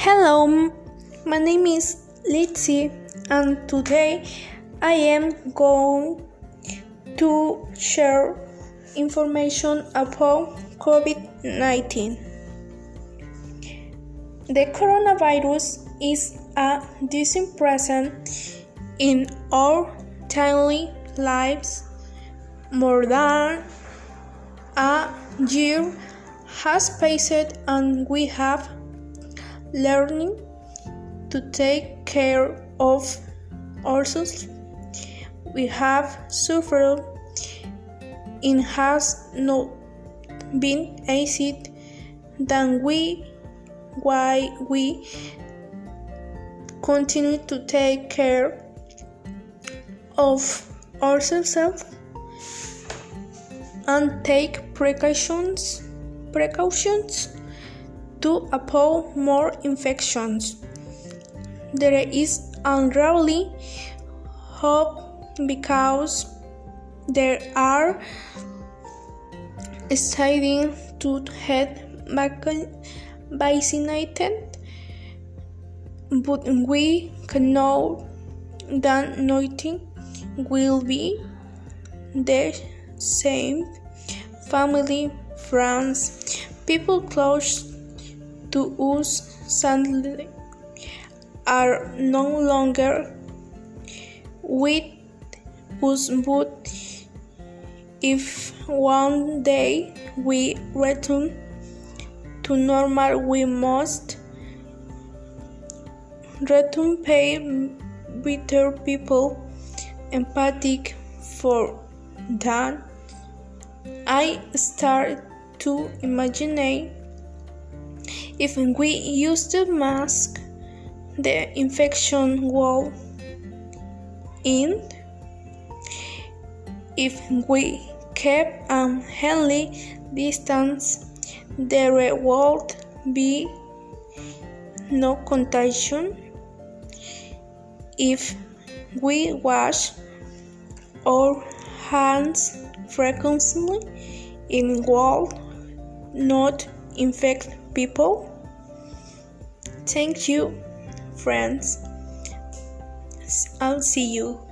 Hello, my name is Litzy, and today I am going to share information about COVID 19. The coronavirus is a disease present in our daily lives more than a year has passed, and we have learning to take care of ourselves. We have suffered it has not been easy than we why we continue to take care of ourselves and take precautions precautions to avoid more infections. There is unruly hope because there are studying to get vaccinated, but we cannot that nothing will be the same. Family, friends, people close to us sadly are no longer with us but if one day we return to normal we must return pay bitter people empathic for that I start to imagine if we use the mask, the infection will end. If we keep a healthy distance, there will be no contagion. If we wash our hands frequently, it will not infect people. Thank you, friends. I'll see you.